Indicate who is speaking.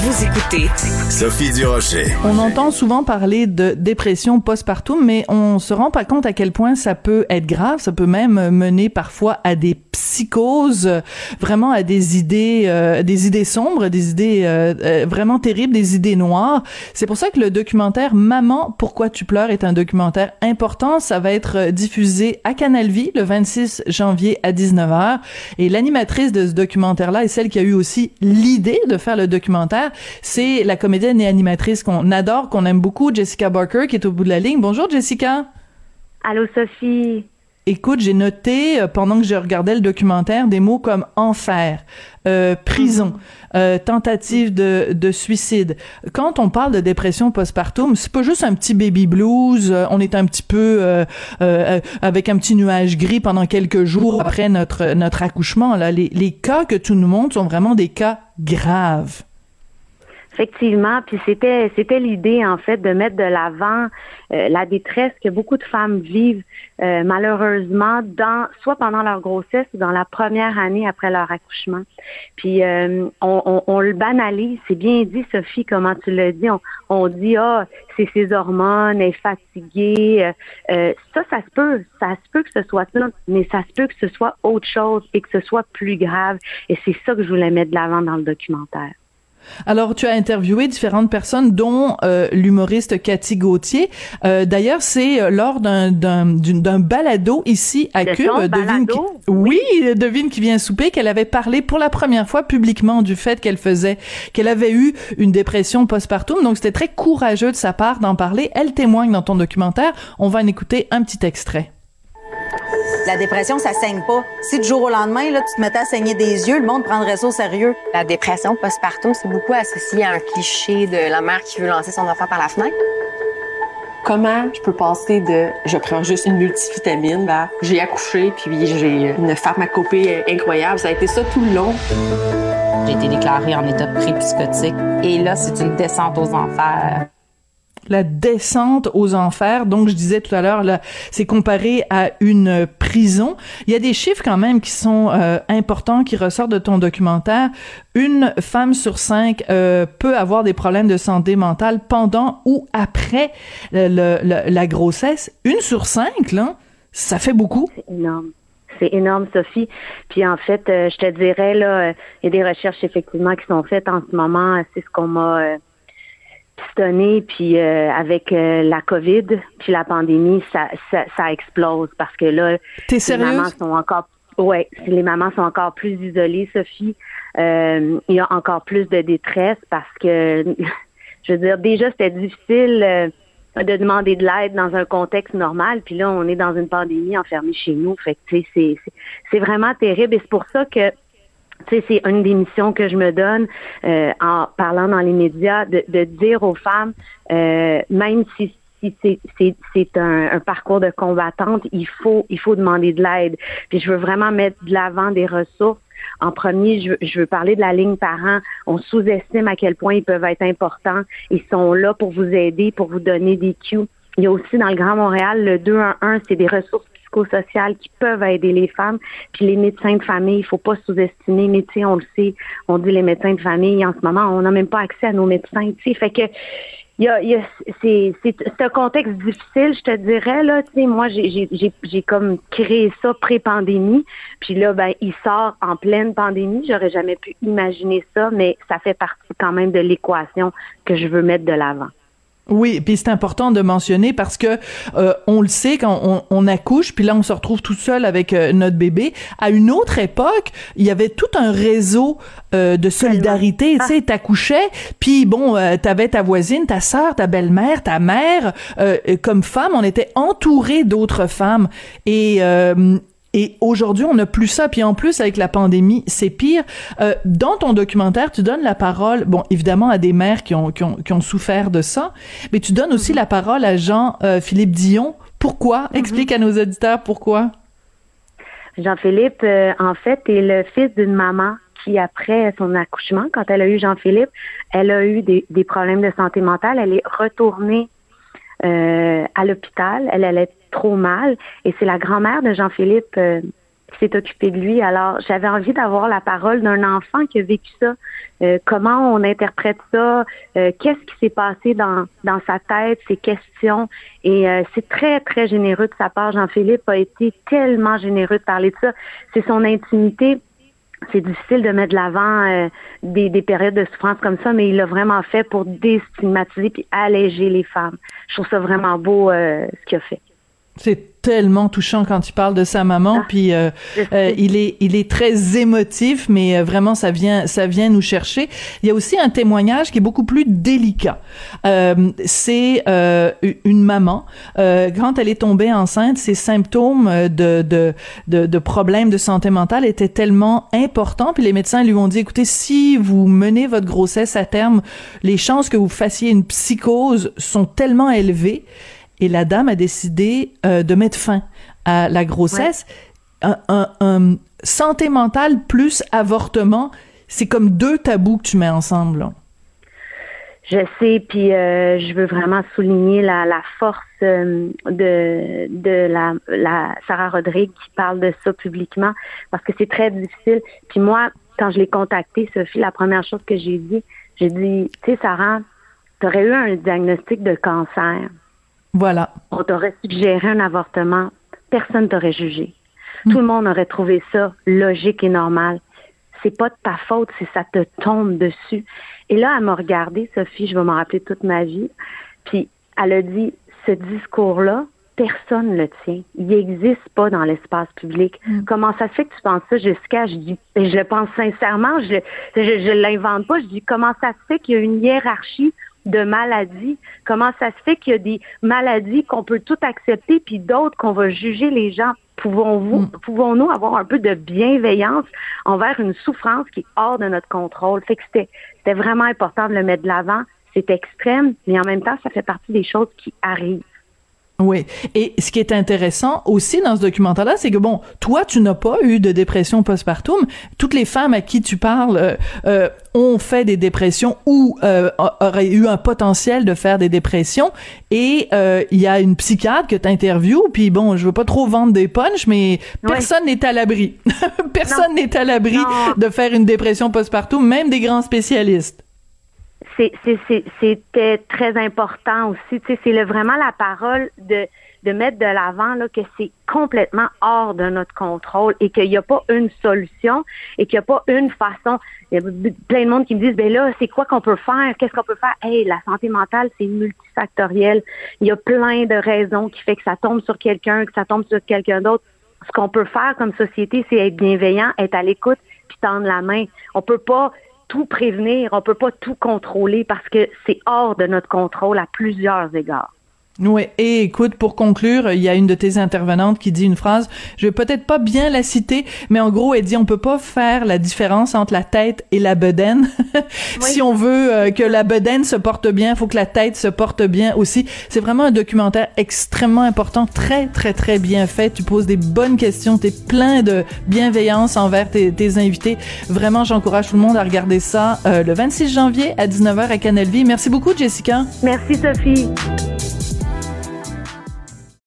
Speaker 1: Vous écoutez
Speaker 2: Sophie Durocher.
Speaker 3: On entend souvent parler de dépression postpartum, mais on se rend pas compte à quel point ça peut être grave. Ça peut même mener parfois à des psychoses, vraiment à des idées, euh, des idées sombres, des idées euh, euh, vraiment terribles, des idées noires. C'est pour ça que le documentaire Maman, pourquoi tu pleures est un documentaire important. Ça va être diffusé à Canal Vie le 26 janvier à 19h. Et l'animatrice de ce documentaire-là est celle qui a eu aussi l'idée de faire le documentaire. C'est la comédienne et animatrice qu'on adore, qu'on aime beaucoup, Jessica Barker, qui est au bout de la ligne. Bonjour Jessica.
Speaker 4: Allô Sophie.
Speaker 3: Écoute, j'ai noté euh, pendant que je regardais le documentaire des mots comme enfer, euh, prison, euh, tentative de, de, suicide. Quand on parle de dépression postpartum, c'est pas juste un petit baby blues. on est un petit peu avec un petit nuage gris pendant quelques jours après notre notre accouchement. Là, les, les cas que tu nous montres sont vraiment des cas graves.
Speaker 4: Effectivement, puis c'était c'était l'idée en fait de mettre de l'avant euh, la détresse que beaucoup de femmes vivent euh, malheureusement dans soit pendant leur grossesse ou dans la première année après leur accouchement. Puis euh, on, on, on, le banalise, c'est bien dit Sophie comment tu l'as dit, on, on dit ah c'est ses hormones, elle est fatiguée, ça ça se peut, ça se peut que ce soit ça, mais ça se peut que ce soit autre chose et que ce soit plus grave. Et c'est ça que je voulais mettre de l'avant dans le documentaire.
Speaker 3: Alors, tu as interviewé différentes personnes, dont euh, l'humoriste Cathy Gauthier. Euh, D'ailleurs, c'est lors d'un d'un balado ici à Cube. Devine qui, oui, devine qui vient souper, qu'elle avait parlé pour la première fois publiquement du fait qu'elle faisait, qu'elle avait eu une dépression postpartum. Donc, c'était très courageux de sa part d'en parler. Elle témoigne dans ton documentaire. On va en écouter un petit extrait.
Speaker 5: La dépression, ça saigne pas. Si du jour au lendemain, là, tu te mettais à saigner des yeux, le monde prendrait ça au sérieux.
Speaker 6: La dépression postpartum, c'est beaucoup associé à un cliché de la mère qui veut lancer son enfant par la fenêtre.
Speaker 7: Comment je peux passer de je prends juste une multivitamine à j'ai accouché puis j'ai une pharmacopée incroyable. Ça a été ça tout le long.
Speaker 8: J'ai été déclarée en état pré-psychotique et là, c'est une descente aux enfers.
Speaker 3: La descente aux enfers. Donc, je disais tout à l'heure, là, c'est comparé à une prison. Il y a des chiffres quand même qui sont euh, importants, qui ressortent de ton documentaire. Une femme sur cinq euh, peut avoir des problèmes de santé mentale pendant ou après le- le- la grossesse. Une sur cinq, là, ça fait beaucoup.
Speaker 4: C'est énorme. C'est énorme, Sophie. Puis en fait, euh, je te dirais, là, euh, il y a des recherches effectivement qui sont faites en ce moment. C'est ce qu'on m'a euh, pistonné. Puis euh, avec euh, la COVID, puis la pandémie, ça, ça, ça explose parce que là, les mamans sont encore ouais, les mamans sont encore plus isolées, Sophie. Euh, il y a encore plus de détresse parce que je veux dire, déjà c'était difficile euh, de demander de l'aide dans un contexte normal, puis là on est dans une pandémie enfermée chez nous. Fait que tu sais, c'est c'est- c'est vraiment terrible et c'est pour ça que sais, c'est une des missions que je me donne euh, en parlant dans les médias, de, de dire aux femmes, euh, même si, si c'est, un, un parcours de combattante, il faut, il faut demander de l'aide. Puis je veux vraiment mettre de l'avant des ressources. En premier, je je veux parler de la ligne parents. On sous-estime à quel point ils peuvent être importants. Ils sont là pour vous aider, pour vous donner des cues. Il y a aussi dans le Grand Montréal le 211, c'est des ressources qui peuvent aider les femmes. Puis les médecins de famille, il faut pas sous-estimer. Mais tu sais, on le sait, on dit les médecins de famille en ce moment, on n'a même pas accès à nos médecins. Tu fait que il y a, c'est, un contexte difficile, je te dirais là. Tu sais, moi, j'ai, j'ai, j'ai, j'ai comme créé ça pré-pandémie, puis là, ben, il sort en pleine pandémie. J'aurais jamais pu imaginer ça, mais ça fait partie quand même de l'équation que je veux mettre de l'avant.
Speaker 3: Oui, puis c'est important de mentionner parce que euh, on le sait quand on, on accouche, puis là on se retrouve tout seul avec euh, notre bébé. À une autre époque, il y avait tout un réseau euh, de solidarité. Tu sais, t'accouchais, puis bon, euh, t'avais ta voisine, ta sœur, ta belle-mère, ta mère. Euh, comme femme, on était entouré d'autres femmes et euh, et aujourd'hui, on n'a plus ça. Puis en plus, avec la pandémie, c'est pire. Euh, dans ton documentaire, tu donnes la parole, bon, évidemment, à des mères qui ont, qui ont, qui ont souffert de ça, mais tu donnes aussi la parole à Jean-Philippe Dion. Pourquoi? Explique à nos auditeurs pourquoi.
Speaker 4: Jean-Philippe, euh, en fait, est le fils d'une maman qui, après son accouchement, quand elle a eu Jean-Philippe, elle a eu des, des problèmes de santé mentale. Elle est retournée euh, à l'hôpital. Elle allait trop mal. Et c'est la grand-mère de Jean-Philippe euh, s'est occupé de lui. Alors, j'avais envie d'avoir la parole d'un enfant qui a vécu ça. Euh, comment on interprète ça? Euh, qu'est-ce qui s'est passé dans, dans sa tête, ses questions? Et euh, c'est très, très généreux de sa part. Jean-Philippe a été tellement généreux de parler de ça. C'est son intimité. C'est difficile de mettre de l'avant des, des périodes de souffrance comme ça, mais il l'a vraiment fait pour déstigmatiser puis alléger les femmes. Je trouve ça vraiment beau ce qu'il a fait.
Speaker 3: C'est tellement touchant quand tu parles de sa maman ah. puis euh, euh, il est il est très émotif mais euh, vraiment ça vient ça vient nous chercher il y a aussi un témoignage qui est beaucoup plus délicat c'est une maman quand elle est tombée enceinte ses symptômes de, de de de problèmes de santé mentale étaient tellement importants puis les médecins lui ont dit écoutez si vous menez votre grossesse à terme les chances que vous fassiez une psychose sont tellement élevées et la dame a décidé euh, de mettre fin à la grossesse. Un, santé mentale plus avortement, c'est comme deux tabous que tu mets ensemble.
Speaker 4: Je sais, puis euh, je veux vraiment souligner la, force euh, de, de la, la Sarah Rodrigue qui parle de ça publiquement parce que c'est très difficile. Puis moi, quand je l'ai contactée, Sophie, la première chose que j'ai dit, j'ai dit, tu sais, Sarah, tu aurais eu un diagnostic de cancer.
Speaker 3: Voilà.
Speaker 4: On t'aurait suggéré un avortement, personne t'aurait jugé. Tout le monde aurait trouvé ça logique et normal. C'est pas de ta faute si ça te tombe dessus. Et là, elle m'a regardé, Sophie, je vais m'en rappeler toute ma vie. Puis elle a dit, ce discours-là, personne ne le tient. Il n'existe pas dans l'espace public. Hmm. Comment ça se fait que tu penses ça, Jessica? Je dis, je le pense sincèrement, je je l'invente pas. Je dis, comment ça se fait qu'il y a une hiérarchie de maladies. Comment ça se fait qu'il y a des maladies qu'on peut tout accepter, puis d'autres qu'on va juger les gens? Pouvons-vous, mm. pouvons-nous avoir un peu de bienveillance envers une souffrance qui est hors de notre contrôle? Fait que c'était vraiment important de le mettre de l'avant. C'est extrême, mais en même temps, ça fait partie des choses qui arrivent.
Speaker 3: Oui. Et ce qui est intéressant aussi dans ce documentaire-là, c'est que bon, toi, tu n'as pas eu de dépression postpartum. Toutes les femmes à qui tu parles euh, euh ont fait des dépressions ou euh, auraient eu un potentiel de faire des dépressions. Et euh, il y a une psychiatre que tu interviews, puis bon, je veux pas trop vendre des punchs, mais personne n'est à l'abri. personne n'est à l'abri de faire une dépression postpartum, même des grands spécialistes
Speaker 4: c'était très important aussi. C'est vraiment la parole de, mettre de l'avant que c'est complètement hors de notre contrôle et qu'il n'y a pas une solution et qu'il n'y a pas une façon. Il y a plein de monde qui me disent, ben là, c'est quoi qu'on peut faire? Qu'est-ce qu'on peut faire? Hey, la santé mentale, c'est multifactoriel. Il y a plein de raisons qui fait que ça tombe sur quelqu'un, que ça tombe sur quelqu'un d'autre. Ce qu'on peut faire comme société, c'est être bienveillant, être à l'écoute, puis tendre la main. On peut pas tout prévenir, on peut pas tout contrôler parce que c'est hors de notre contrôle à plusieurs égards.
Speaker 3: Oui, et écoute, pour conclure, il y a une de tes intervenantes qui dit une phrase, je vais peut-être pas bien la citer, mais en gros, elle dit on peut pas faire la différence entre la tête et la bedaine. si on veut euh, que la bedaine se porte bien, il faut que la tête se porte bien aussi. C'est vraiment un documentaire extrêmement important, très très très bien fait. Tu poses des bonnes questions, tu es plein de bienveillance envers tes, invités. Vraiment, j'encourage tout le monde à regarder ça euh, le 26 janvier à 19h à Canal Vie. Merci beaucoup Jessica.
Speaker 4: Merci Sophie.